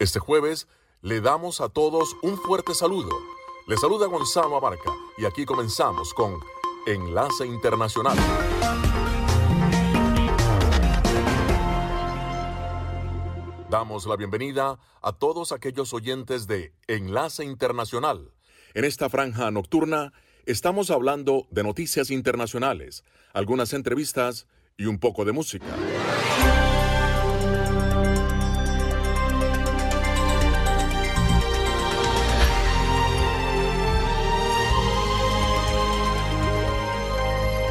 Este jueves le damos a todos un fuerte saludo. Le saluda Gonzalo Abarca y aquí comenzamos con Enlace Internacional. Damos la bienvenida a todos aquellos oyentes de Enlace Internacional. En esta franja nocturna estamos hablando de noticias internacionales, algunas entrevistas y un poco de música.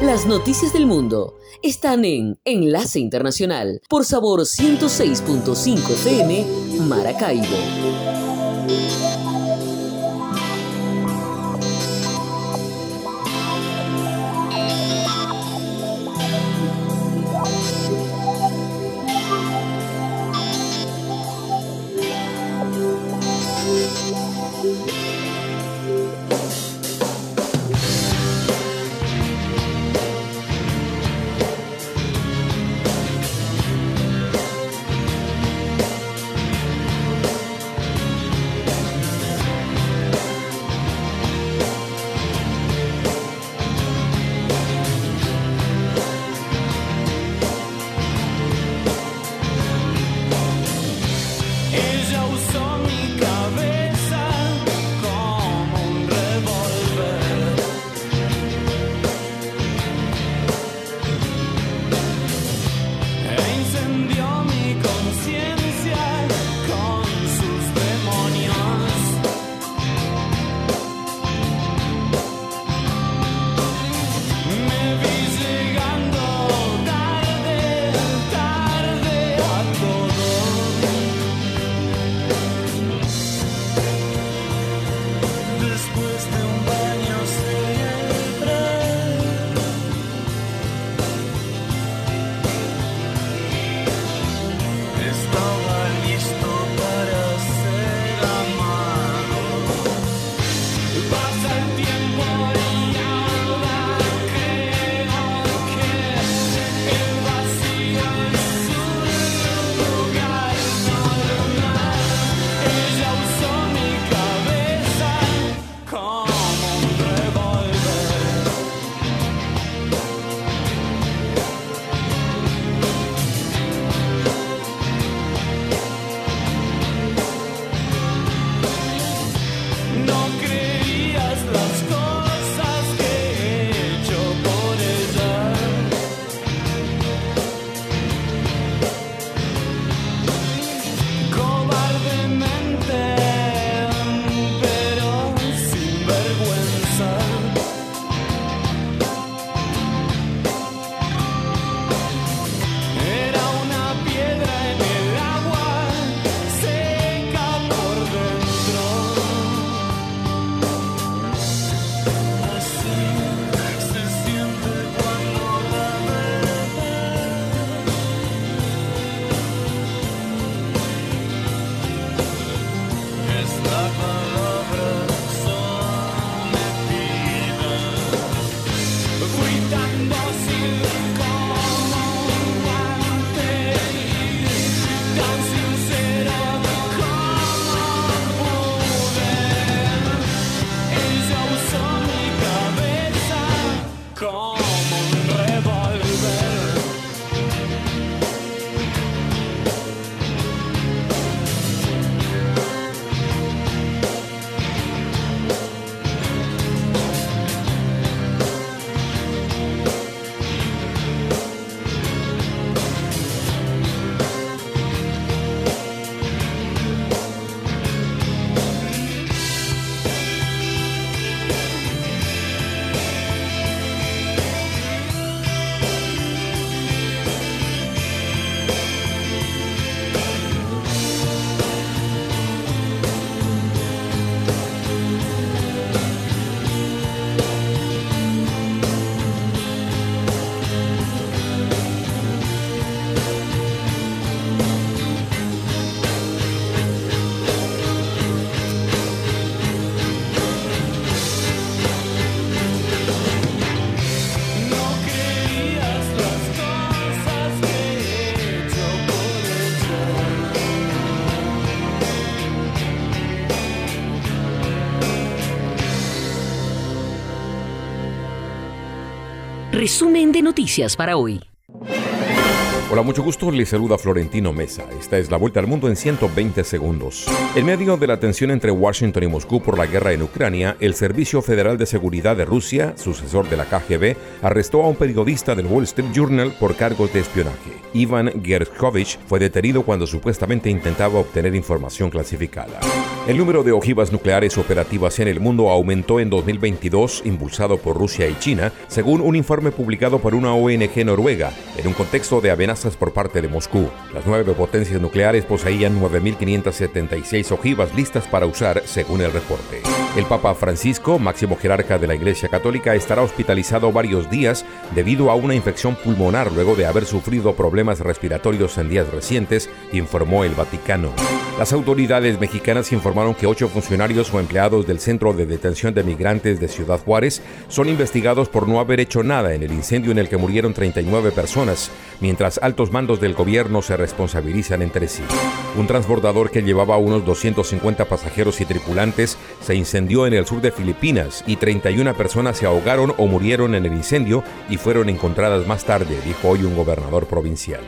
Las noticias del mundo están en Enlace Internacional por Sabor 106.5 FM Maracaibo. Resumen de noticias para hoy. Hola, mucho gusto. Les saluda Florentino Mesa. Esta es la vuelta al mundo en 120 segundos. En medio de la tensión entre Washington y Moscú por la guerra en Ucrania, el Servicio Federal de Seguridad de Rusia, sucesor de la KGB, arrestó a un periodista del Wall Street Journal por cargos de espionaje. Ivan Gershkovich fue detenido cuando supuestamente intentaba obtener información clasificada. El número de ojivas nucleares operativas en el mundo aumentó en 2022, impulsado por Rusia y China, según un informe publicado por una ONG noruega, en un contexto de por parte de Moscú. Las nueve potencias nucleares poseían 9.576 ojivas listas para usar, según el reporte. El Papa Francisco, máximo jerarca de la Iglesia Católica, estará hospitalizado varios días debido a una infección pulmonar luego de haber sufrido problemas respiratorios en días recientes, informó el Vaticano. Las autoridades mexicanas informaron que ocho funcionarios o empleados del Centro de Detención de Migrantes de Ciudad Juárez son investigados por no haber hecho nada en el incendio en el que murieron 39 personas, mientras altos mandos del gobierno se responsabilizan entre sí. Un transbordador que llevaba unos 250 pasajeros y tripulantes se incendió en el sur de Filipinas y 31 personas se ahogaron o murieron en el incendio y fueron encontradas más tarde, dijo hoy un gobernador provincial.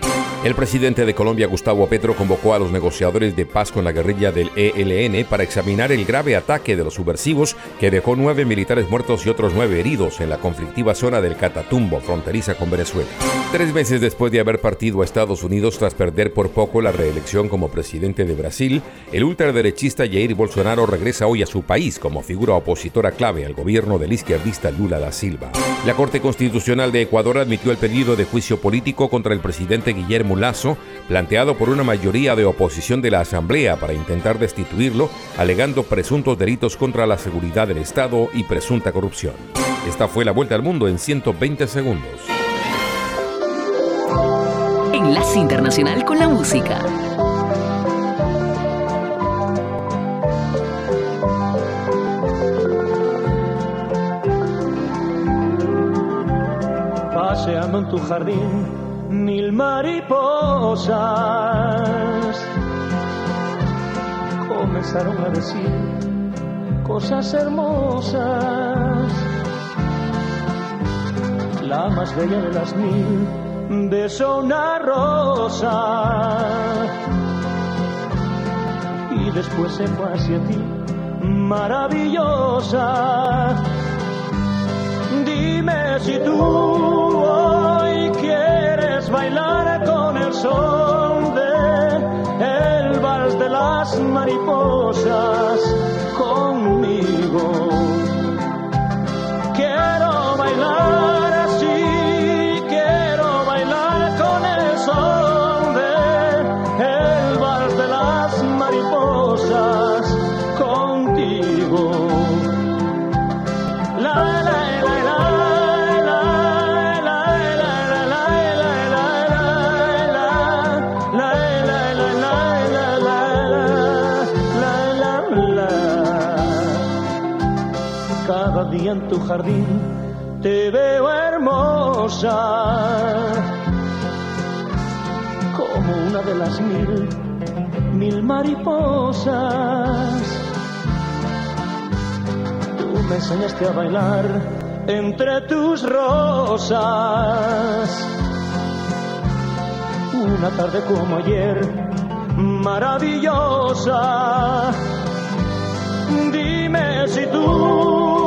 El presidente de Colombia, Gustavo Petro, convocó a los negociadores de paz con la guerrilla del ELN para examinar el grave ataque de los subversivos que dejó nueve militares muertos y otros nueve heridos en la conflictiva zona del Catatumbo, fronteriza con Venezuela. Tres meses después de haber partido a Estados Unidos tras perder por poco la reelección como presidente de Brasil, el ultraderechista Jair Bolsonaro regresa hoy a su país como figura opositora clave al gobierno del izquierdista Lula da Silva. La Corte Constitucional de Ecuador admitió el pedido de juicio político contra el presidente Guillermo Lazo, planteado por una mayoría de oposición de la Asamblea para intentar destituirlo, alegando presuntos delitos contra la seguridad del Estado y presunta corrupción. Esta fue la vuelta al mundo en 120 segundos. Enlace Internacional con la Música. Paseando en tu jardín mil mariposas comenzaron a decir cosas hermosas. La más bella de las mil besó una rosa y después se fue hacia ti, maravillosa. Dime si tú hoy quieres bailar con el sol de el vals de las mariposas conmigo. Quiero bailar jardín te veo hermosa, como una de las mil, mil mariposas. Tú me enseñaste a bailar entre tus rosas. Una tarde como ayer, maravillosa. Dime si tú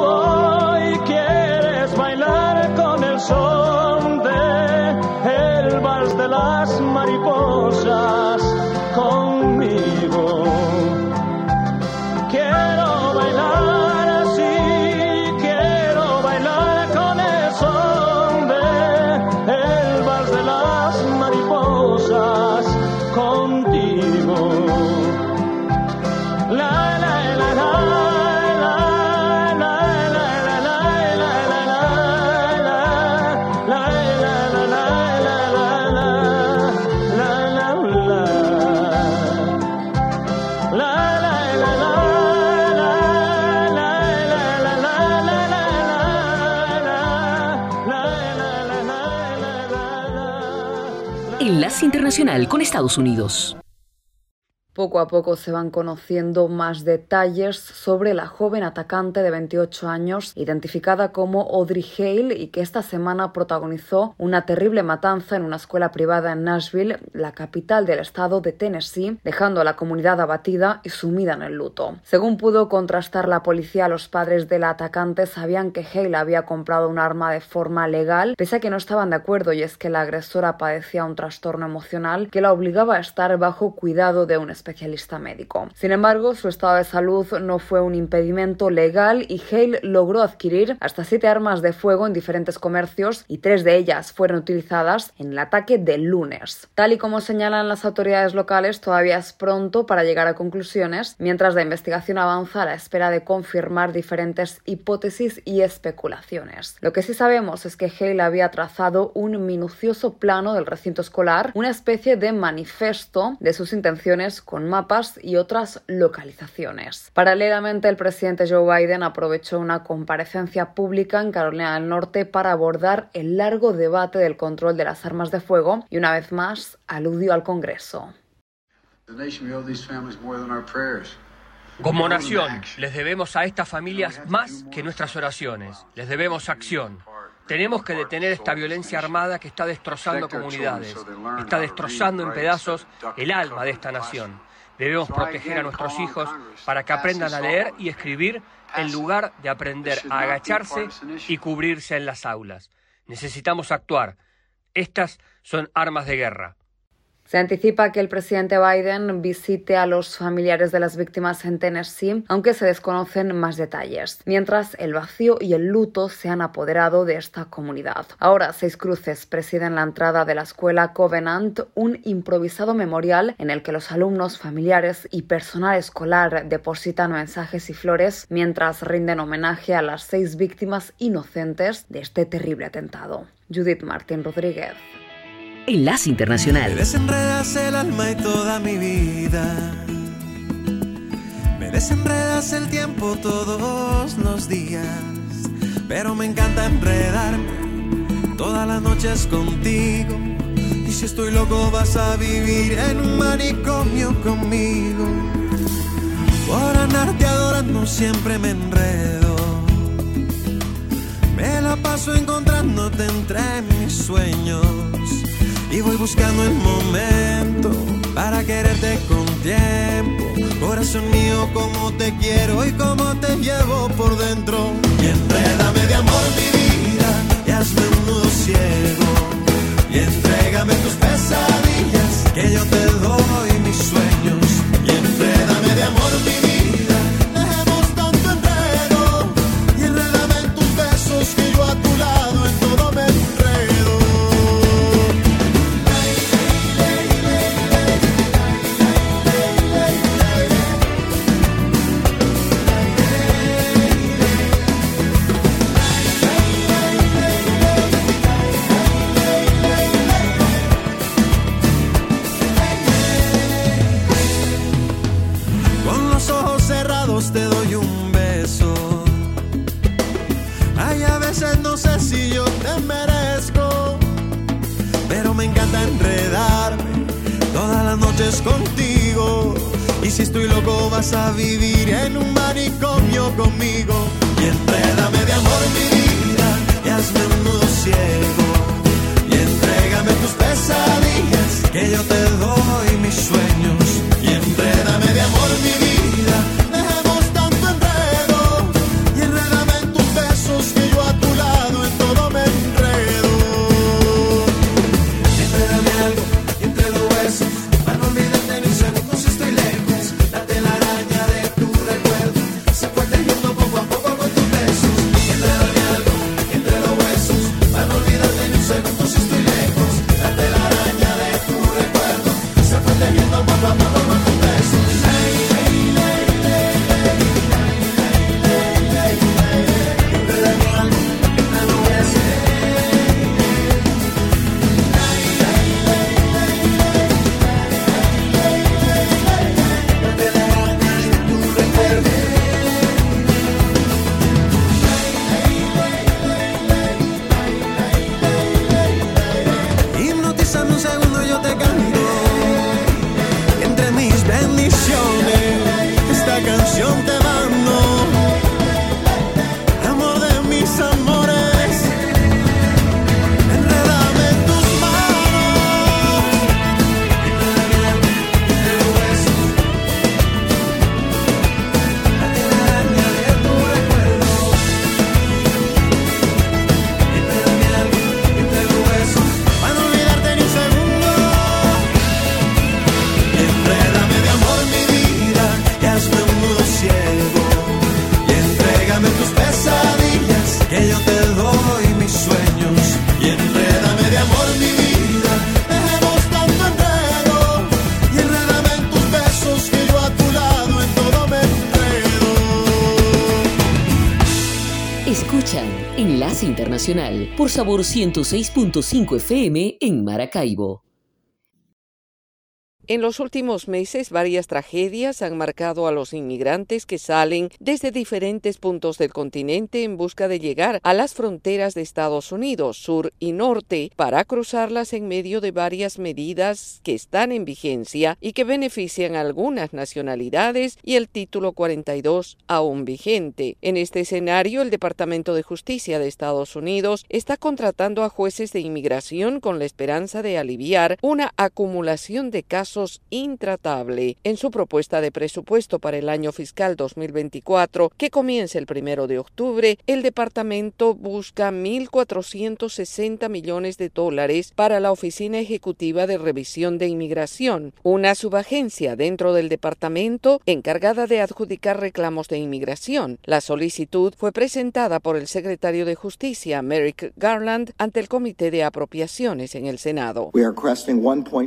son de el vals de las mariposas Con Estados Unidos. Poco a poco se van conociendo más detalles sobre la joven atacante de 28 años, identificada como Audrey Hale y que esta semana protagonizó una terrible matanza en una escuela privada en Nashville, la capital del estado de Tennessee, dejando a la comunidad abatida y sumida en el luto. Según pudo contrastar la policía, los padres de la atacante sabían que Hale había comprado un arma de forma legal, pese a que no estaban de acuerdo y es que la agresora padecía un trastorno emocional que la obligaba a estar bajo cuidado de un especialista médico. Sin embargo, su estado de salud no fue un impedimento legal y Hale logró adquirir hasta siete armas de fuego en diferentes comercios y tres de ellas fueron utilizadas en el ataque del lunes. Tal y como señalan las autoridades locales, todavía es pronto para llegar a conclusiones, mientras la investigación avanza a la espera de confirmar diferentes hipótesis y especulaciones. Lo que sí sabemos es que Hale había trazado un minucioso plano del recinto escolar, una especie de manifiesto de sus intenciones con mapas y otras localizaciones. Paralelamente, el presidente Joe Biden aprovechó una comparecencia pública en Carolina del Norte para abordar el largo debate del control de las armas de fuego y una vez más aludió al Congreso. Como nación, les debemos a estas familias más que nuestras oraciones. Les debemos acción. Tenemos que detener esta violencia armada que está destrozando comunidades, está destrozando en pedazos el alma de esta nación. Debemos proteger a nuestros hijos para que aprendan a leer y escribir en lugar de aprender a agacharse y cubrirse en las aulas. Necesitamos actuar. Estas son armas de guerra. Se anticipa que el presidente Biden visite a los familiares de las víctimas en Tennessee, aunque se desconocen más detalles, mientras el vacío y el luto se han apoderado de esta comunidad. Ahora, Seis Cruces presiden la entrada de la escuela Covenant, un improvisado memorial en el que los alumnos, familiares y personal escolar depositan mensajes y flores mientras rinden homenaje a las seis víctimas inocentes de este terrible atentado. Judith Martín Rodríguez. Enlace Internacional. Me desenredas el alma y toda mi vida. Me desenredas el tiempo todos los días. Pero me encanta enredarme todas las noches contigo. Y si estoy loco vas a vivir en un manicomio conmigo. Por andarte adorando siempre me enredo. Me la paso encontrándote entre mis sueños y voy buscando el momento para quererte con tiempo. Corazón mío, como te quiero y como te llevo por dentro. Y enrédame de amor mi vida y hazme un nudo ciego. Y entrégame tus pesadillas que yo te doy mis sueños. segundo yo te cambio. Por Sabor 106.5 FM en Maracaibo. En los últimos meses, varias tragedias han marcado a los inmigrantes que salen desde diferentes puntos del continente en busca de llegar a las fronteras de Estados Unidos, sur y norte, para cruzarlas en medio de varias medidas que están en vigencia y que benefician a algunas nacionalidades y el título 42 aún vigente. En este escenario, el Departamento de Justicia de Estados Unidos está contratando a jueces de inmigración con la esperanza de aliviar una acumulación de casos intratable en su propuesta de presupuesto para el año fiscal 2024, que comienza el primero de octubre, el departamento busca 1.460 millones de dólares para la Oficina Ejecutiva de Revisión de Inmigración, una subagencia dentro del departamento encargada de adjudicar reclamos de inmigración. La solicitud fue presentada por el secretario de Justicia, Merrick Garland, ante el Comité de Apropiaciones en el Senado.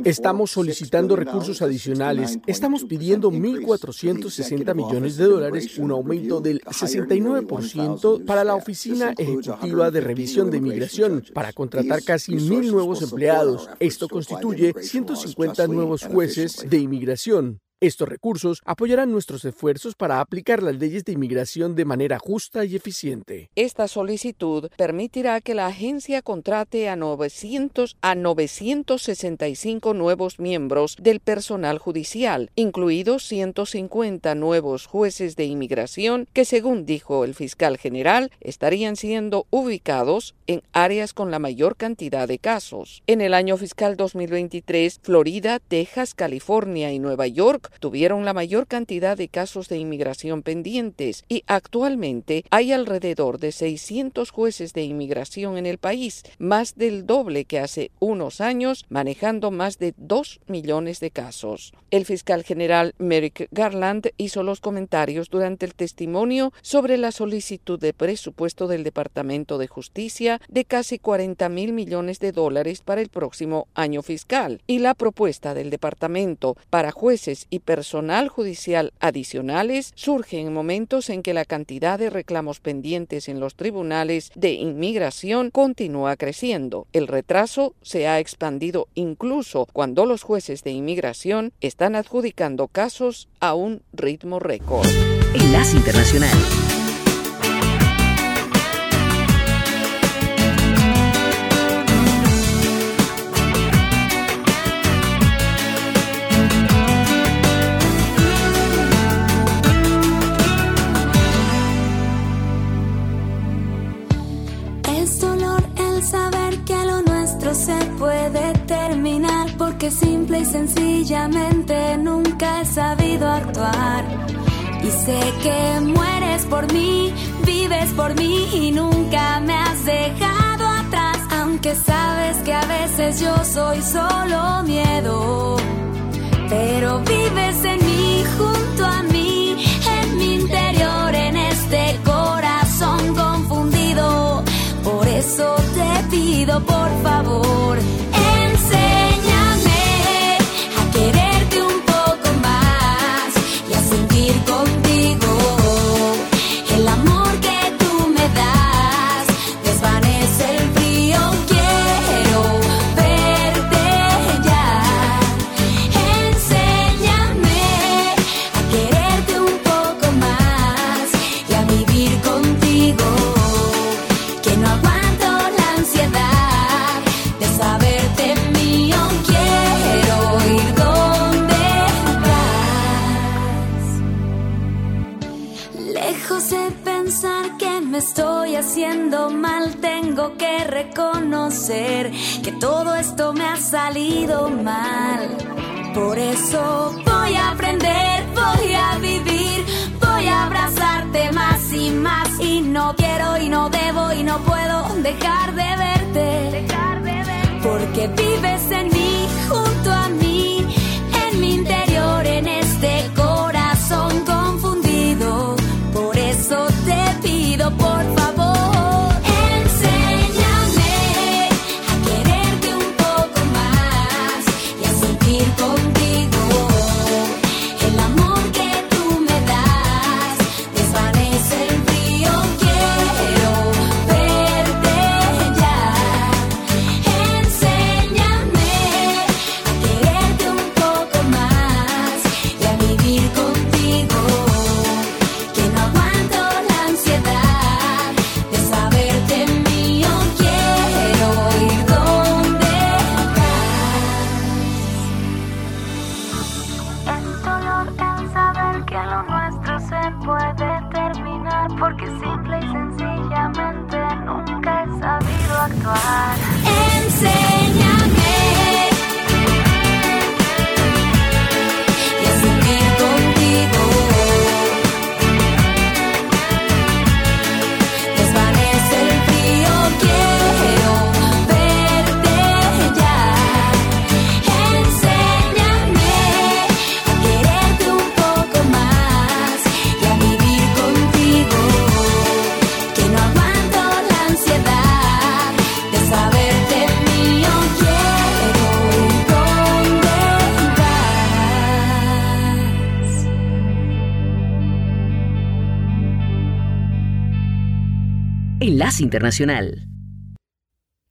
Estamos solicitando recursos adicionales. Estamos pidiendo 1.460 millones de dólares, un aumento del 69% para la Oficina Ejecutiva de Revisión de Inmigración, para contratar casi mil nuevos empleados. Esto constituye 150 nuevos jueces de inmigración. Estos recursos apoyarán nuestros esfuerzos para aplicar las leyes de inmigración de manera justa y eficiente. Esta solicitud permitirá que la agencia contrate a 900 a 965 nuevos miembros del personal judicial, incluidos 150 nuevos jueces de inmigración que, según dijo el fiscal general, estarían siendo ubicados en áreas con la mayor cantidad de casos. En el año fiscal 2023, Florida, Texas, California y Nueva York tuvieron la mayor cantidad de casos de inmigración pendientes y actualmente hay alrededor de 600 jueces de inmigración en el país, más del doble que hace unos años, manejando más de 2 millones de casos. El fiscal general Merrick Garland hizo los comentarios durante el testimonio sobre la solicitud de presupuesto del Departamento de Justicia de casi 40 mil millones de dólares para el próximo año fiscal y la propuesta del departamento para jueces y personal judicial adicionales surge en momentos en que la cantidad de reclamos pendientes en los tribunales de inmigración continúa creciendo. El retraso se ha expandido incluso cuando los jueces de inmigración están adjudicando casos a un ritmo récord. Enlace Internacional. Que mueres por mí, vives por mí y nunca me has dejado atrás. Aunque sabes que a veces yo soy solo miedo. Pero vives en mí, junto a mí, en mi interior, en este corazón confundido. Por eso te pido, por favor todo esto me ha salido mal. Por eso voy a aprender, voy a vivir, voy a abrazarte más y más. Y no quiero y no debo y no puedo dejar de verte. Porque vives en mí, Internacional.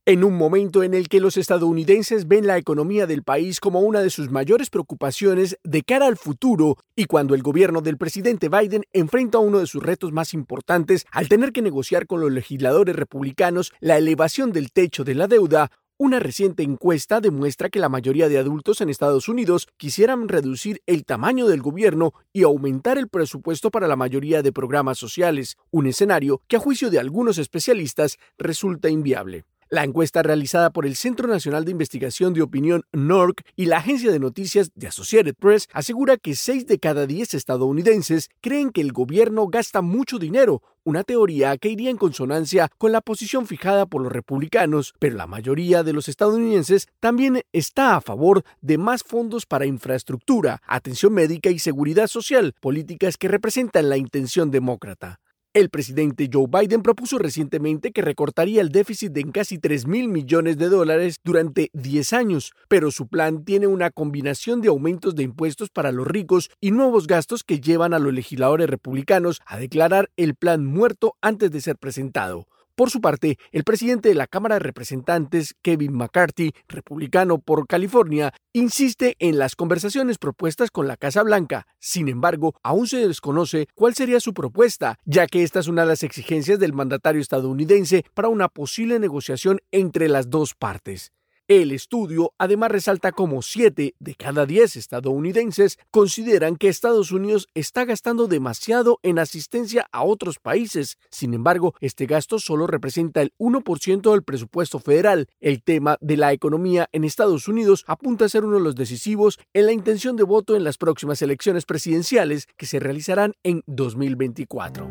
En un momento en el que los estadounidenses ven la economía del país como una de sus mayores preocupaciones de cara al futuro y cuando el gobierno del presidente Biden enfrenta uno de sus retos más importantes al tener que negociar con los legisladores republicanos la elevación del techo de la deuda, una reciente encuesta demuestra que la mayoría de adultos en Estados Unidos quisieran reducir el tamaño del gobierno y aumentar el presupuesto para la mayoría de programas sociales, un escenario que a juicio de algunos especialistas resulta inviable. La encuesta realizada por el Centro Nacional de Investigación de Opinión NORC y la agencia de noticias de Associated Press asegura que 6 de cada 10 estadounidenses creen que el gobierno gasta mucho dinero, una teoría que iría en consonancia con la posición fijada por los republicanos, pero la mayoría de los estadounidenses también está a favor de más fondos para infraestructura, atención médica y seguridad social, políticas que representan la intención demócrata. El presidente Joe Biden propuso recientemente que recortaría el déficit en casi 3 mil millones de dólares durante 10 años, pero su plan tiene una combinación de aumentos de impuestos para los ricos y nuevos gastos que llevan a los legisladores republicanos a declarar el plan muerto antes de ser presentado. Por su parte, el presidente de la Cámara de Representantes, Kevin McCarthy, republicano por California, insiste en las conversaciones propuestas con la Casa Blanca. Sin embargo, aún se desconoce cuál sería su propuesta, ya que esta es una de las exigencias del mandatario estadounidense para una posible negociación entre las dos partes. El estudio además resalta como 7 de cada 10 estadounidenses consideran que Estados Unidos está gastando demasiado en asistencia a otros países. Sin embargo, este gasto solo representa el 1% del presupuesto federal. El tema de la economía en Estados Unidos apunta a ser uno de los decisivos en la intención de voto en las próximas elecciones presidenciales que se realizarán en 2024.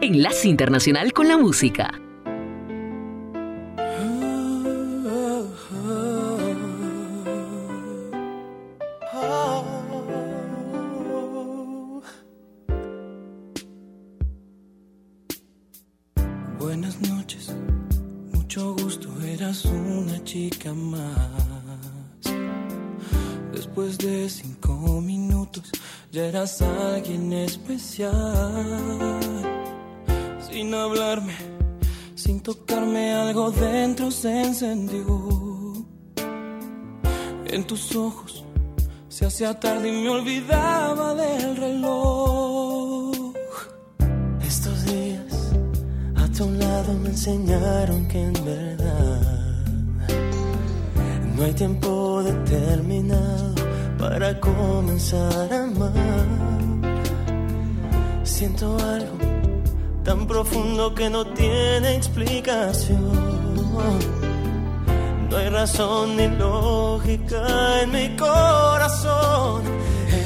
Enlace Internacional con la Música. Una chica más. Después de cinco minutos ya eras alguien especial. Sin hablarme, sin tocarme, algo dentro se encendió. En tus ojos se hacía tarde y me olvidaba del reloj. Me enseñaron que en verdad no hay tiempo determinado para comenzar a amar. Siento algo tan profundo que no tiene explicación. No hay razón ni lógica en mi corazón.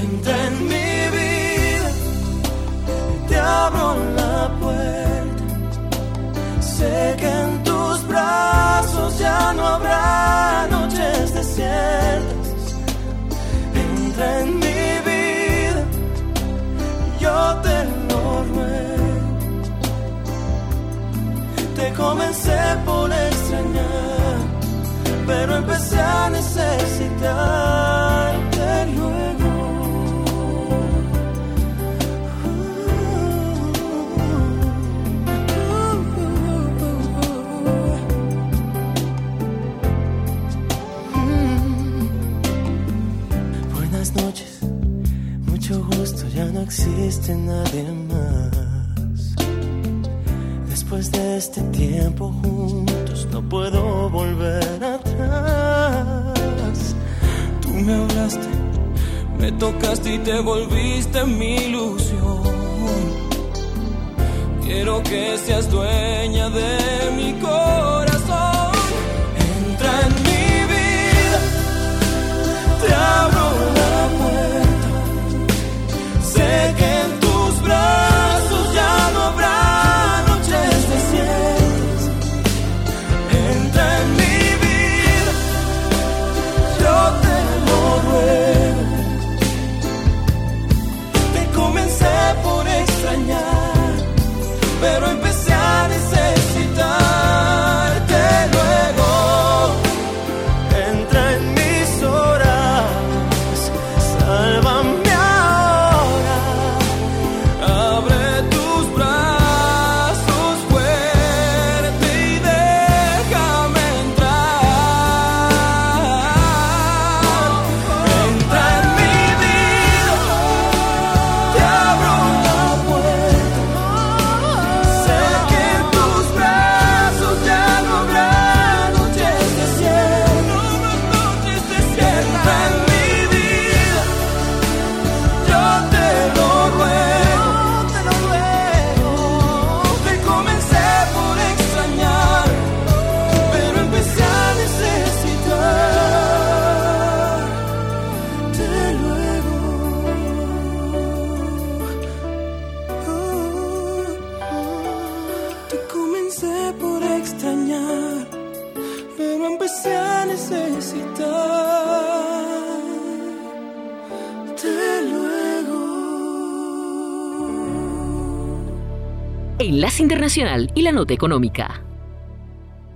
Entra en mi vida, te abro la puerta. Sé que en tus brazos ya no habrá noches desiertas. Entra en mi vida, yo te lo ruego. Te comencé por extrañar, pero empecé a necesitarte existe nadie más. Después de este tiempo juntos no puedo volver atrás. Tú me hablaste, me tocaste y te volviste mi ilusión. Quiero que seas dueña de mi corazón. Entra en mi vida, te abro la Enlace Internacional y la Nota Económica.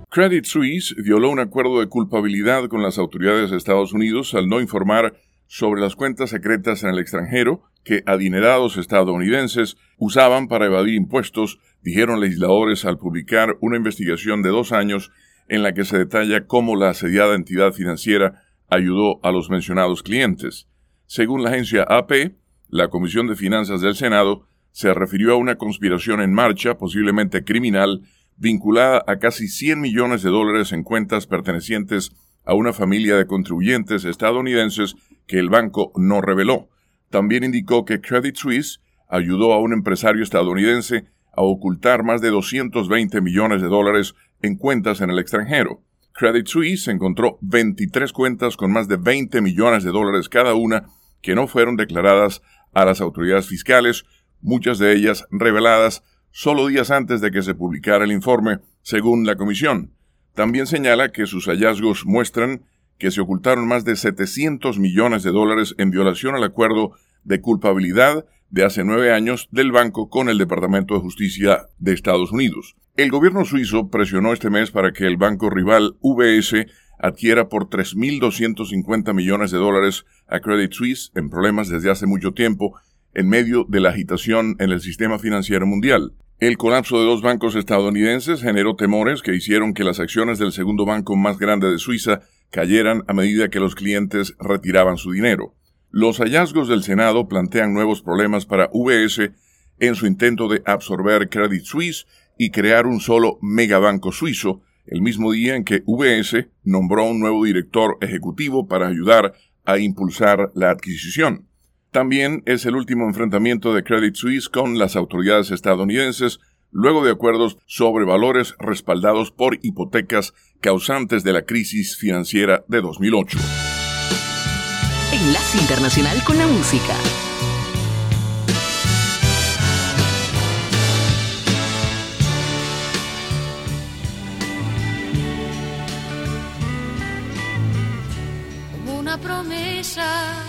Credit Suisse violó un acuerdo de culpabilidad con las autoridades de Estados Unidos al no informar sobre las cuentas secretas en el extranjero que adinerados estadounidenses usaban para evadir impuestos, dijeron legisladores al publicar una investigación de dos años en la que se detalla cómo la asediada entidad financiera ayudó a los mencionados clientes. Según la agencia AP, la Comisión de Finanzas del Senado se refirió a una conspiración en marcha, posiblemente criminal, vinculada a casi 100 millones de dólares en cuentas pertenecientes a una familia de contribuyentes estadounidenses que el banco no reveló. También indicó que Credit Suisse ayudó a un empresario estadounidense a ocultar más de 220 millones de dólares en cuentas en el extranjero. Credit Suisse encontró 23 cuentas con más de 20 millones de dólares cada una que no fueron declaradas a las autoridades fiscales, muchas de ellas reveladas solo días antes de que se publicara el informe, según la comisión. También señala que sus hallazgos muestran que se ocultaron más de 700 millones de dólares en violación al acuerdo de culpabilidad de hace nueve años del banco con el Departamento de Justicia de Estados Unidos. El gobierno suizo presionó este mes para que el banco rival UBS adquiera por 3.250 millones de dólares a Credit Suisse en problemas desde hace mucho tiempo en medio de la agitación en el sistema financiero mundial. El colapso de dos bancos estadounidenses generó temores que hicieron que las acciones del segundo banco más grande de Suiza cayeran a medida que los clientes retiraban su dinero. Los hallazgos del Senado plantean nuevos problemas para UBS en su intento de absorber Credit Suisse y crear un solo megabanco suizo, el mismo día en que UBS nombró un nuevo director ejecutivo para ayudar a impulsar la adquisición. También es el último enfrentamiento de Credit Suisse con las autoridades estadounidenses luego de acuerdos sobre valores respaldados por hipotecas causantes de la crisis financiera de 2008. Enlace Internacional con la Música. Como una promesa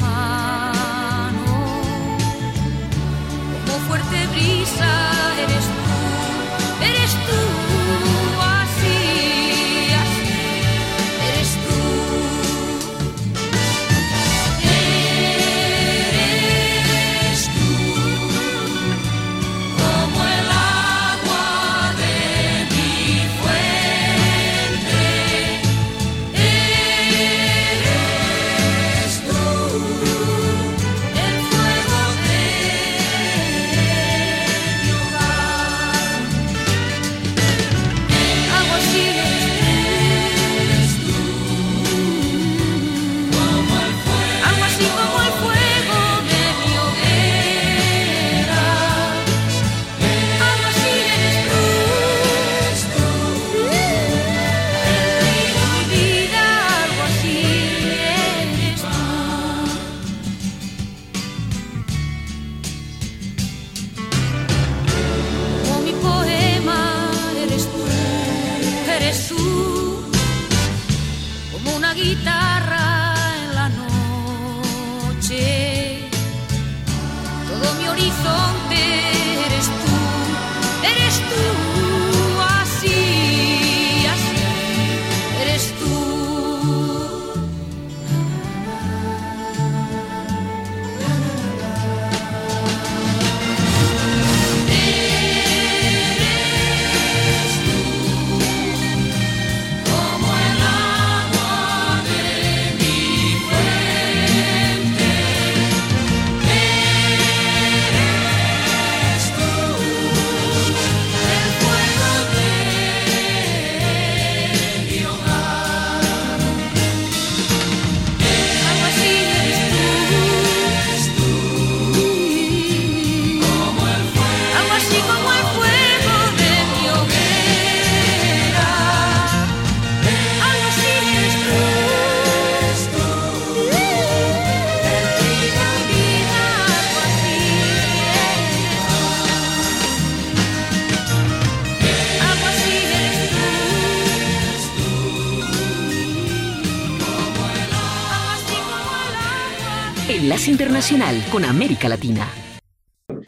fuerte brisa eres tú, Internacional con América Latina.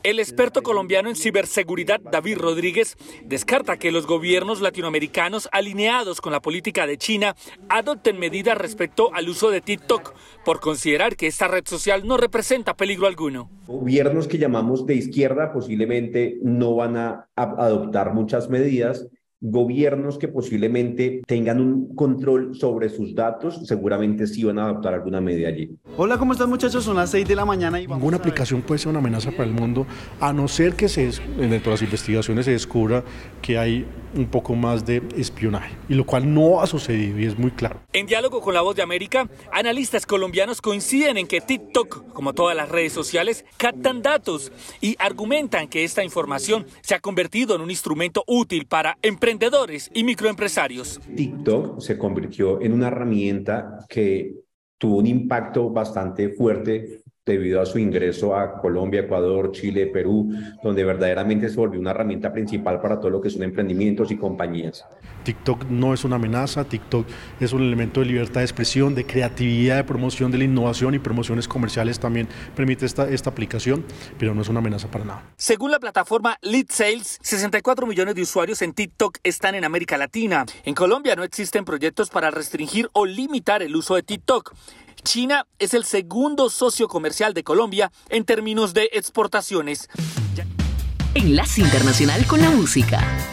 El experto colombiano en ciberseguridad David Rodríguez descarta que los gobiernos latinoamericanos alineados con la política de China adopten medidas respecto al uso de TikTok por considerar que esta red social no representa peligro alguno. Gobiernos que llamamos de izquierda posiblemente no van a, a adoptar muchas medidas. Gobiernos que posiblemente tengan un control sobre sus datos seguramente sí van a adoptar alguna medida allí. Hola, ¿cómo están muchachos? Son las 6 de la mañana y vamos Ninguna a ver- aplicación puede ser una amenaza para el mundo, a no ser que se, des- dentro de las investigaciones se descubra que hay un poco más de espionaje, y lo cual no ha sucedido y es muy claro. En diálogo con La Voz de América, analistas colombianos coinciden en que TikTok, como todas las redes sociales, captan datos y argumentan que esta información se ha convertido en un instrumento útil para emprendedores y microempresarios. TikTok se convirtió en una herramienta que tuvo un impacto bastante fuerte debido a su ingreso a Colombia, Ecuador, Chile, Perú, donde verdaderamente se volvió una herramienta principal para todo lo que son emprendimientos y compañías. TikTok no es una amenaza, TikTok es un elemento de libertad de expresión, de creatividad, de promoción de la innovación y promociones comerciales también permite esta, esta aplicación, pero no es una amenaza para nada. Según la plataforma Lead Sales, 64 millones de usuarios en TikTok están en América Latina. En Colombia no existen proyectos para restringir o limitar el uso de TikTok. China es el segundo socio comercial de Colombia en términos de exportaciones. Enlace Internacional con la Música.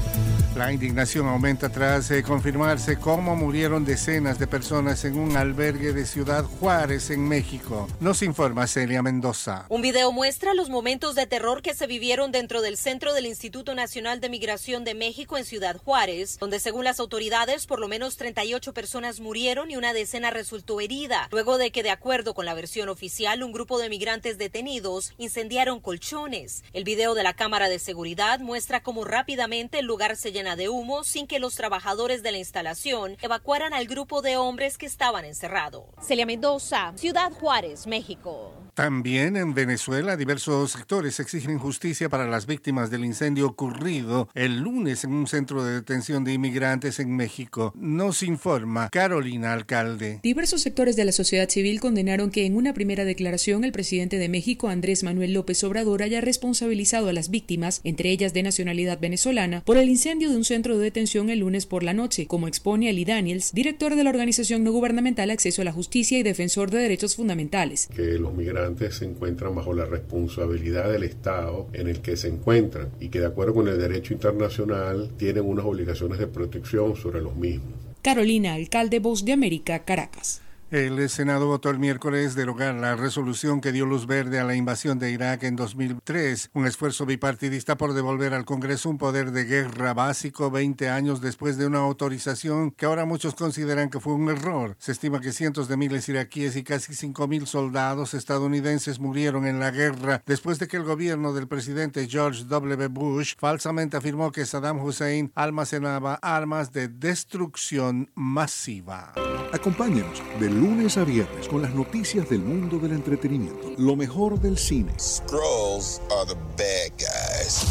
La indignación aumenta tras eh, confirmarse cómo murieron decenas de personas en un albergue de Ciudad Juárez, en México. Nos informa Celia Mendoza. Un video muestra los momentos de terror que se vivieron dentro del centro del Instituto Nacional de Migración de México en Ciudad Juárez, donde según las autoridades por lo menos 38 personas murieron y una decena resultó herida, luego de que de acuerdo con la versión oficial un grupo de migrantes detenidos incendiaron colchones. El video de la cámara de seguridad muestra cómo rápidamente el lugar se llena de humo sin que los trabajadores de la instalación evacuaran al grupo de hombres que estaban encerrados. Celia Mendoza, Ciudad Juárez, México. También en Venezuela, diversos sectores exigen justicia para las víctimas del incendio ocurrido el lunes en un centro de detención de inmigrantes en México. Nos informa Carolina Alcalde. Diversos sectores de la sociedad civil condenaron que en una primera declaración el presidente de México, Andrés Manuel López Obrador, haya responsabilizado a las víctimas, entre ellas de nacionalidad venezolana, por el incendio de un centro de detención el lunes por la noche, como expone Ali Daniels, director de la organización no gubernamental Acceso a la Justicia y defensor de derechos fundamentales. Que los migrantes se encuentran bajo la responsabilidad del Estado en el que se encuentran y que de acuerdo con el derecho internacional tienen unas obligaciones de protección sobre los mismos. Carolina, alcalde Voz de América, Caracas. El Senado votó el miércoles derogar la resolución que dio luz verde a la invasión de Irak en 2003, un esfuerzo bipartidista por devolver al Congreso un poder de guerra básico 20 años después de una autorización que ahora muchos consideran que fue un error. Se estima que cientos de miles iraquíes y casi 5.000 soldados estadounidenses murieron en la guerra después de que el gobierno del presidente George W. Bush falsamente afirmó que Saddam Hussein almacenaba armas de destrucción masiva. Acompáñenos lunes a viernes con las noticias del mundo del entretenimiento, lo mejor del cine. Scrolls are the bad guys.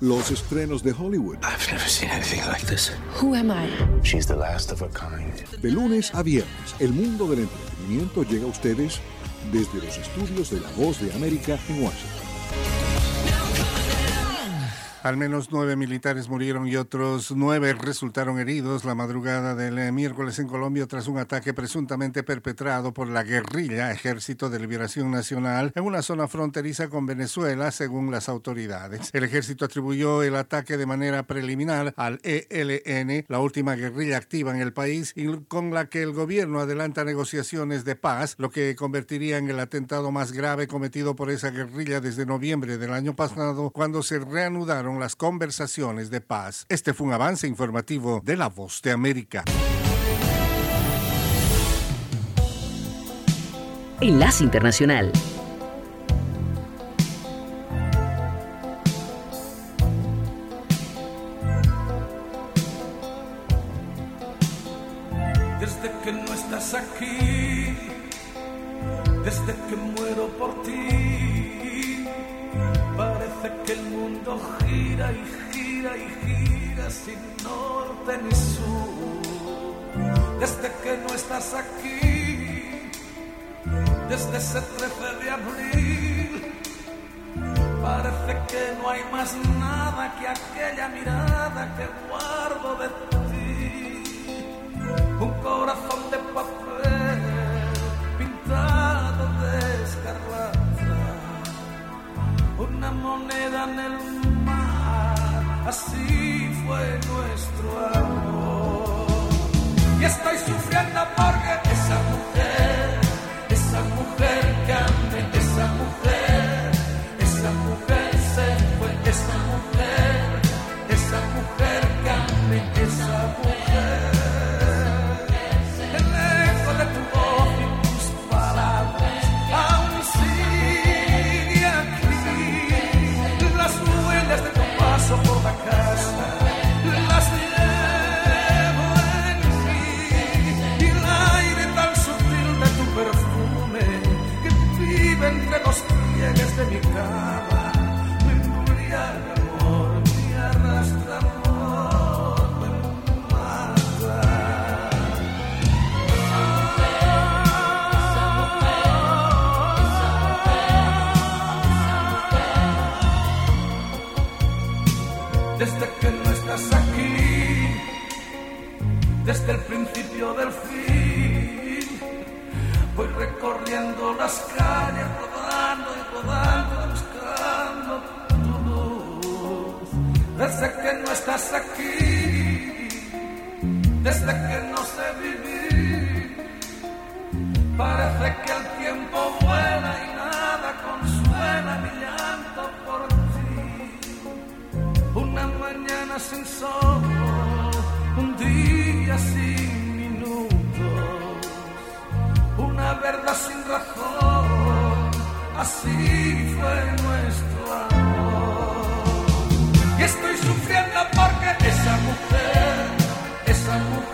Los estrenos de Hollywood. I've never seen anything like this. Who am I? She's the last of her kind. De lunes a viernes, el mundo del entretenimiento llega a ustedes desde los estudios de La Voz de América en Washington. Al menos nueve militares murieron y otros nueve resultaron heridos la madrugada del eh, miércoles en Colombia tras un ataque presuntamente perpetrado por la guerrilla Ejército de Liberación Nacional en una zona fronteriza con Venezuela, según las autoridades. El ejército atribuyó el ataque de manera preliminar al ELN, la última guerrilla activa en el país, y con la que el gobierno adelanta negociaciones de paz, lo que convertiría en el atentado más grave cometido por esa guerrilla desde noviembre del año pasado, cuando se reanudaron las conversaciones de paz. Este fue un avance informativo de La Voz de América. Enlace Internacional. Desde que no estás aquí, desde que muero por ti, que el mundo gira y gira y gira sin norte ni sur. Desde que no estás aquí, desde ese 13 de abril, parece que no hay más nada que aquella mirada que guardo de ti un corazón de papel una moneda en el mar, así fue nuestro amor. Y estoy sufriendo porque esa mujer, de mi cama me amor, arrastra desde que no estás aquí, desde el principio del fin, voy recorriendo las calles, Desde que no estás aquí, desde que no sé vivir, parece que el tiempo vuela y nada consuela mi llanto por ti. Una mañana sin sol, un día sin minutos, una verdad sin razón, así fue nuestro estoy sufriendo porque esa mujer, esa mujer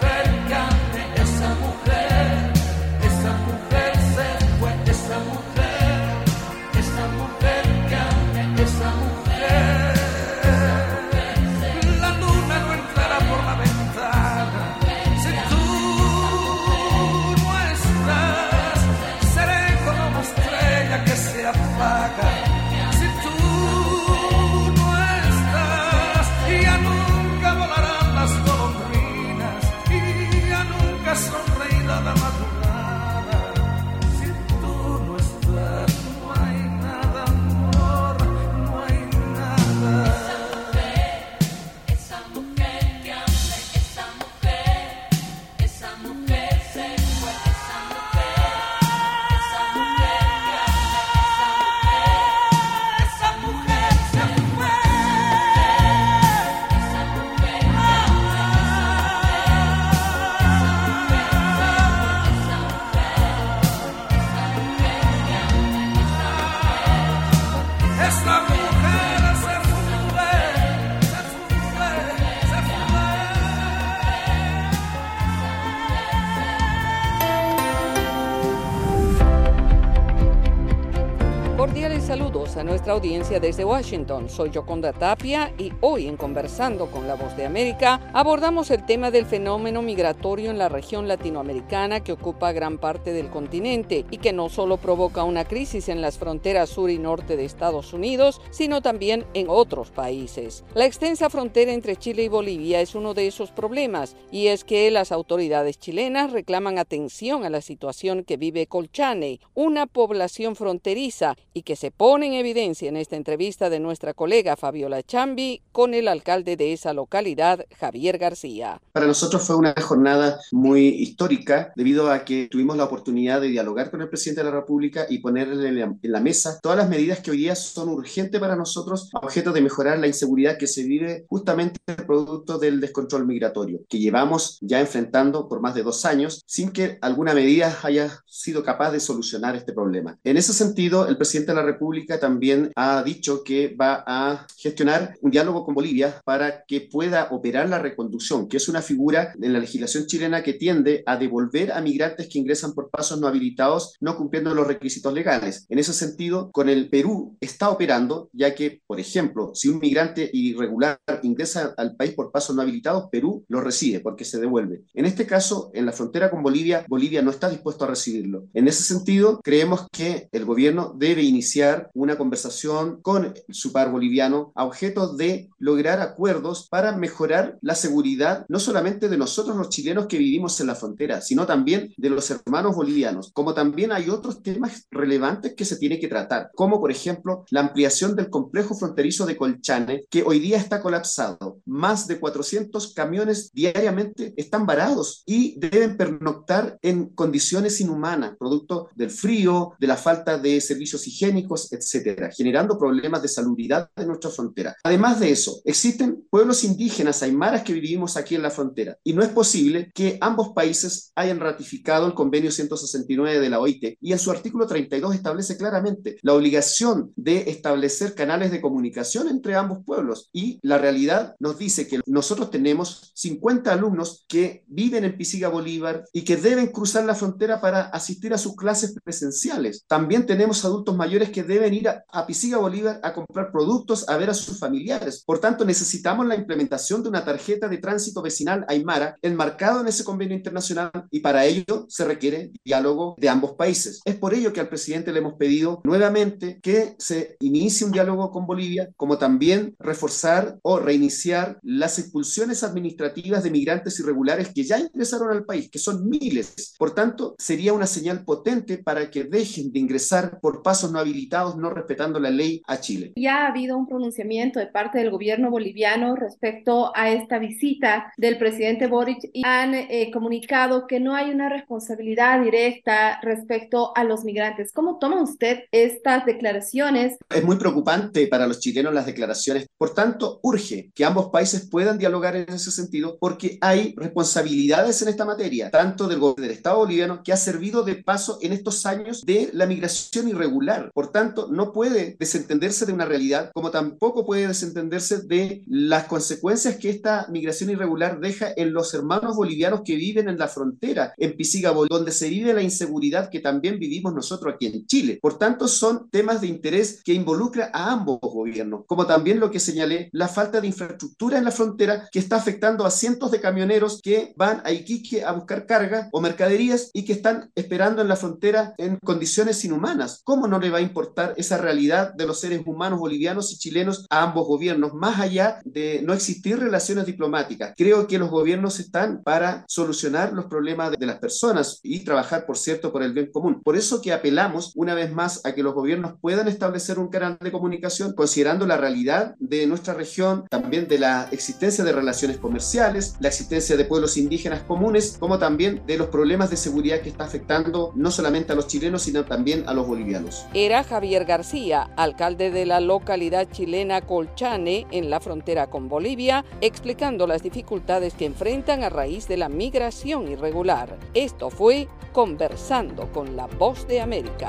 audiencia desde Washington. Soy Yoconda Tapia y hoy en Conversando con la Voz de América abordamos el tema del fenómeno migratorio en la región latinoamericana que ocupa gran parte del continente y que no solo provoca una crisis en las fronteras sur y norte de Estados Unidos, sino también en otros países. La extensa frontera entre Chile y Bolivia es uno de esos problemas y es que las autoridades chilenas reclaman atención a la situación que vive Colchane, una población fronteriza y que se pone en evidencia en esta entrevista de nuestra colega Fabiola Chambi con el alcalde de esa localidad, Javier García. Para nosotros fue una jornada muy histórica debido a que tuvimos la oportunidad de dialogar con el presidente de la República y ponerle en la, mesa todas las medidas que hoy día son urgentes para nosotros objeto de mejorar la inseguridad que se vive justamente producto del descontrol migratorio que llevamos ya enfrentando por más de dos años sin que alguna medida haya sido capaz de solucionar este problema. En ese sentido, el presidente de la República también ha dicho que va a gestionar un diálogo con Bolivia para que pueda operar la reconducción, que es una figura en la legislación chilena que tiende a devolver a migrantes que ingresan por pasos no habilitados, no cumpliendo los requisitos legales. En ese sentido, con el Perú está operando, ya que, por ejemplo, si un migrante irregular ingresa al país por pasos no habilitados, Perú lo recibe porque se devuelve. En este caso, en la frontera con Bolivia, Bolivia no está dispuesto a recibirlo. En ese sentido, creemos que el gobierno debe iniciar una conversación con su par boliviano a objeto de lograr acuerdos para mejorar la seguridad no solamente de nosotros los chilenos que vivimos en la frontera, sino también de los hermanos bolivianos, como también hay otros temas relevantes que se tiene que tratar, como por ejemplo la ampliación del complejo fronterizo de Colchane, que hoy día está colapsado. Más de 400 camiones diariamente están varados y deben pernoctar en condiciones inhumanas, producto del frío, de la falta de servicios higiénicos, etcétera, problemas de salubridad en nuestra frontera. Además de eso, existen pueblos indígenas aymaras que vivimos aquí en la frontera y no es posible que ambos países hayan ratificado el convenio 169 de la OIT y en su artículo 32 establece claramente la obligación de establecer canales de comunicación entre ambos pueblos y la realidad nos dice que nosotros tenemos 50 alumnos que viven en Pisiga Bolívar y que deben cruzar la frontera para asistir a sus clases presenciales. También tenemos adultos mayores que deben ir a, a Pisiga Bolívar a comprar productos, a ver a sus familiares. Por tanto, necesitamos la implementación de una tarjeta de tránsito vecinal Aymara enmarcado en ese convenio internacional y para ello se requiere diálogo de ambos países. Es por ello que al presidente le hemos pedido nuevamente que se inicie un diálogo con Bolivia, como también reforzar o reiniciar las expulsiones administrativas de migrantes irregulares que ya ingresaron al país, que son miles. Por tanto, sería una señal potente para que dejen de ingresar por pasos no habilitados, no respetando la ley a Chile. Ya ha habido un pronunciamiento de parte del gobierno boliviano respecto a esta visita del presidente Boric y han eh, comunicado que no hay una responsabilidad directa respecto a los migrantes. ¿Cómo toma usted estas declaraciones? Es muy preocupante para los chilenos las declaraciones. Por tanto, urge que ambos países puedan dialogar en ese sentido porque hay responsabilidades en esta materia, tanto del gobierno del Estado boliviano que ha servido de paso en estos años de la migración irregular. Por tanto, no puede desentenderse de una realidad como tampoco puede desentenderse de las consecuencias que esta migración irregular deja en los hermanos bolivianos que viven en la frontera, en Pisiga, donde se vive la inseguridad que también vivimos nosotros aquí en Chile. Por tanto, son temas de interés que involucra a ambos gobiernos, como también lo que señalé, la falta de infraestructura en la frontera que está afectando a cientos de camioneros que van a Iquique a buscar carga o mercaderías y que están esperando en la frontera en condiciones inhumanas. ¿Cómo no le va a importar esa realidad de los seres humanos bolivianos y chilenos a ambos gobiernos, más allá de no existir relaciones diplomáticas? Creo que los gobiernos están para solucionar los problemas de, las personas y trabajar, por cierto, por el bien común. Por eso que apelamos una vez más a que los gobiernos puedan establecer un canal de comunicación considerando la realidad de nuestra región, también de la existencia de relaciones comerciales, la existencia de pueblos indígenas comunes, como también de los problemas de seguridad que está afectando no solamente a los chilenos, sino también a los bolivianos. Era Javier García, alcalde de la localidad chilena Colchane, en la frontera con Bolivia, explicando las dificultades que enfrentan a raíz de la migración irregular. Esto fue Conversando con la Voz de América.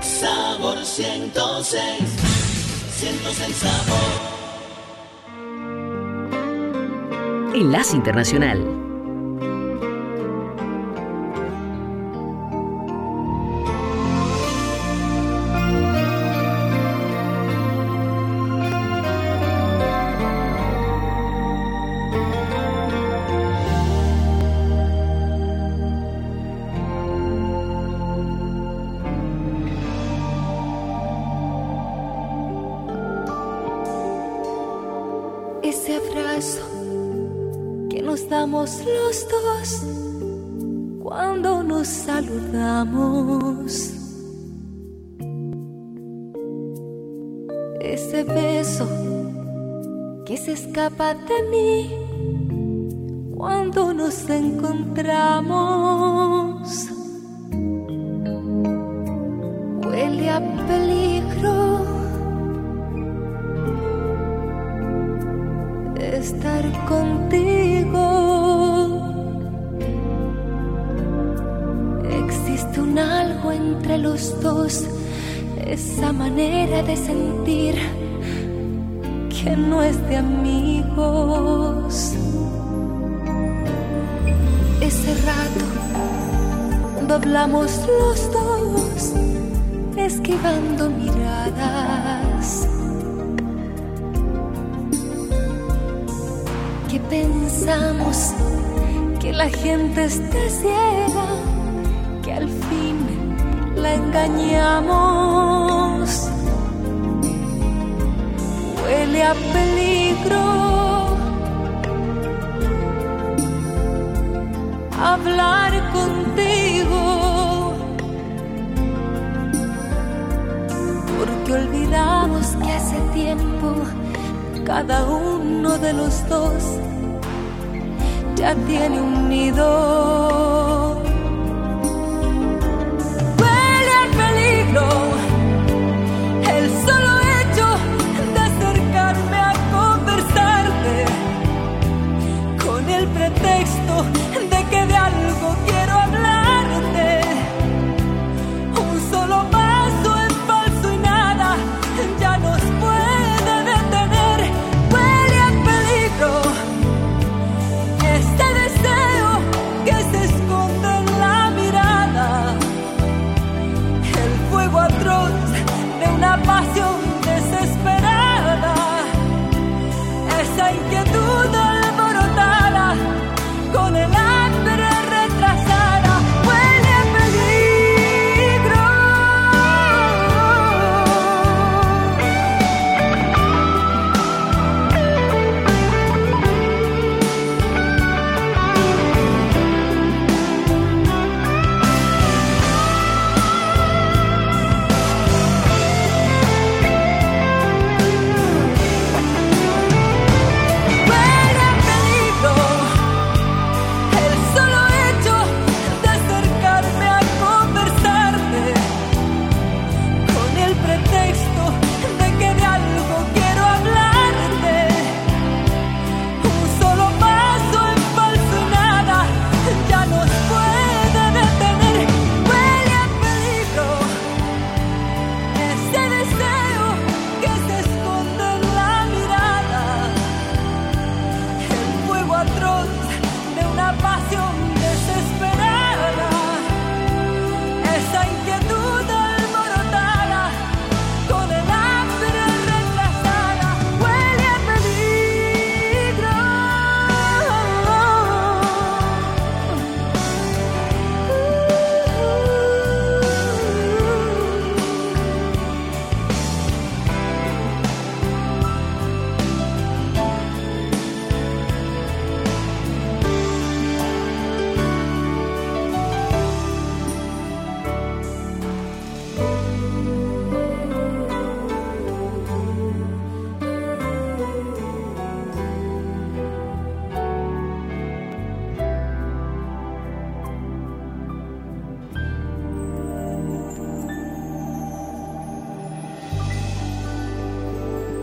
Sabor 106, 106 sabor. Enlace Internacional. somos los dos cuando nos saludamos. Ese beso que se escapa de mí cuando nos encontramos. Huele a peligro estar contigo. Entre los dos, esa manera de sentir que no es de amigos. Ese rato, cuando hablamos los dos, esquivando miradas. Que pensamos que la gente esté ciega, la engañamos. Huele a peligro. Hablar contigo. Porque olvidamos que hace tiempo cada uno de los dos ya tiene un nido.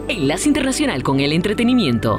Enlace Internacional con el Entretenimiento.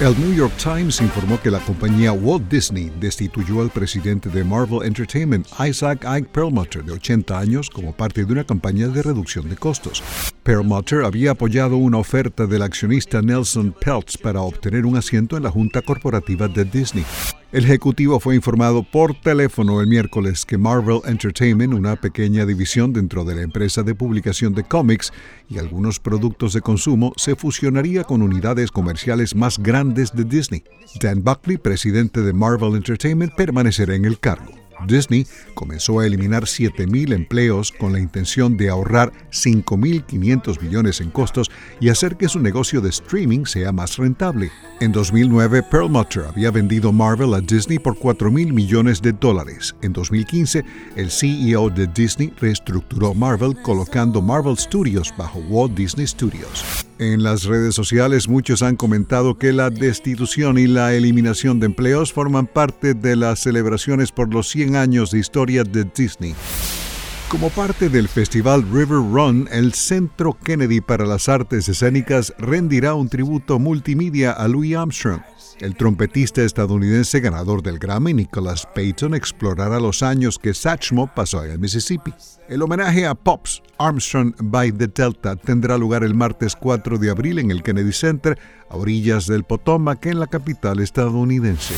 El New York Times informó que la compañía Walt Disney destituyó al presidente de Marvel Entertainment, Isaac Ike Perlmutter, de 80 años, como parte de una campaña de reducción de costos. Perlmutter había apoyado una oferta del accionista Nelson Peltz para obtener un asiento en la junta corporativa de Disney. El ejecutivo fue informado por teléfono el miércoles que Marvel Entertainment, una pequeña división dentro de la empresa de publicación de cómics y algunos productos de consumo, se fusionaría con unidades comerciales más grandes de Disney. Dan Buckley, presidente de Marvel Entertainment, permanecerá en el cargo. Disney comenzó a eliminar 7.000 empleos con la intención de ahorrar 5.500 millones en costos y hacer que su negocio de streaming sea más rentable. En 2009, Perlmutter había vendido Marvel a Disney por 4.000 millones de dólares. En 2015, el CEO de Disney reestructuró Marvel colocando Marvel Studios bajo Walt Disney Studios. En las redes sociales muchos han comentado que la destitución y la eliminación de empleos forman parte de las celebraciones por los 100 años de historia de Disney. Como parte del festival River Run, el Centro Kennedy para las Artes Escénicas rendirá un tributo multimedia a Louis Armstrong. El trompetista estadounidense ganador del Grammy, Nicholas Payton, explorará los años que Satchmo pasó en el Mississippi. El homenaje a Pops Armstrong by the Delta tendrá lugar el martes 4 de abril en el Kennedy Center, a orillas del Potomac, en la capital estadounidense.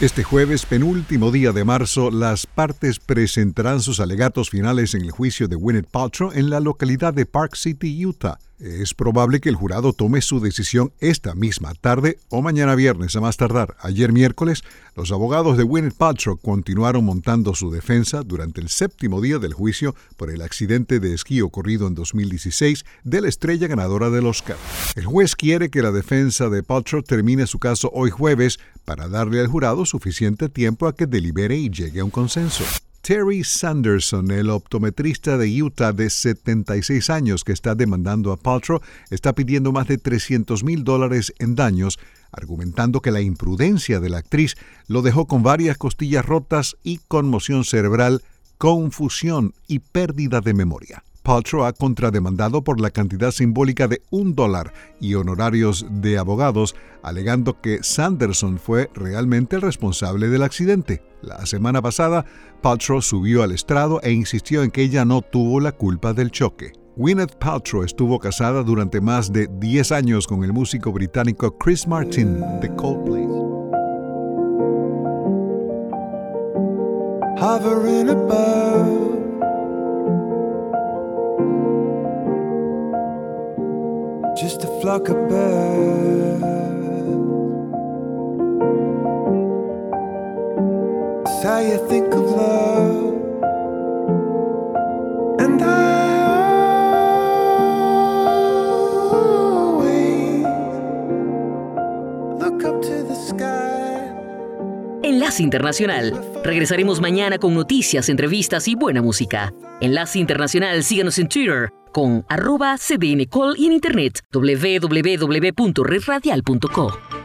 Este jueves, penúltimo día de marzo, las partes presentarán sus alegatos finales en el juicio de Gwyneth Paltrow en la localidad de Park City, Utah. Es probable que el jurado tome su decisión esta misma tarde o mañana viernes a más tardar. Ayer miércoles, los abogados de Gwyneth Paltrow continuaron montando su defensa durante el séptimo día del juicio por el accidente de esquí ocurrido en 2016 de la estrella ganadora del Oscar. El juez quiere que la defensa de Paltrow termine su caso hoy jueves para darle al jurado suficiente tiempo a que delibere y llegue a un consenso. Terry Sanderson, el optometrista de Utah de 76 años que está demandando a Paltrow, está pidiendo más de 300 mil dólares en daños, argumentando que la imprudencia de la actriz lo dejó con varias costillas rotas y conmoción cerebral, confusión y pérdida de memoria. Paltrow ha contrademandado por la cantidad simbólica de un dólar y honorarios de abogados, alegando que Sanderson fue realmente el responsable del accidente. La semana pasada, Paltrow subió al estrado e insistió en que ella no tuvo la culpa del choque. Gwyneth Paltrow estuvo casada durante más de 10 años con el músico británico Chris Martin de Coldplay. hovering above. Just a flock of birds. Think of love. And I look up to the sky. Enlace Internacional. Regresaremos mañana con noticias, entrevistas y buena música. Enlace Internacional, síganos en Twitter con arroba cdncall y en internet www.redradial.co.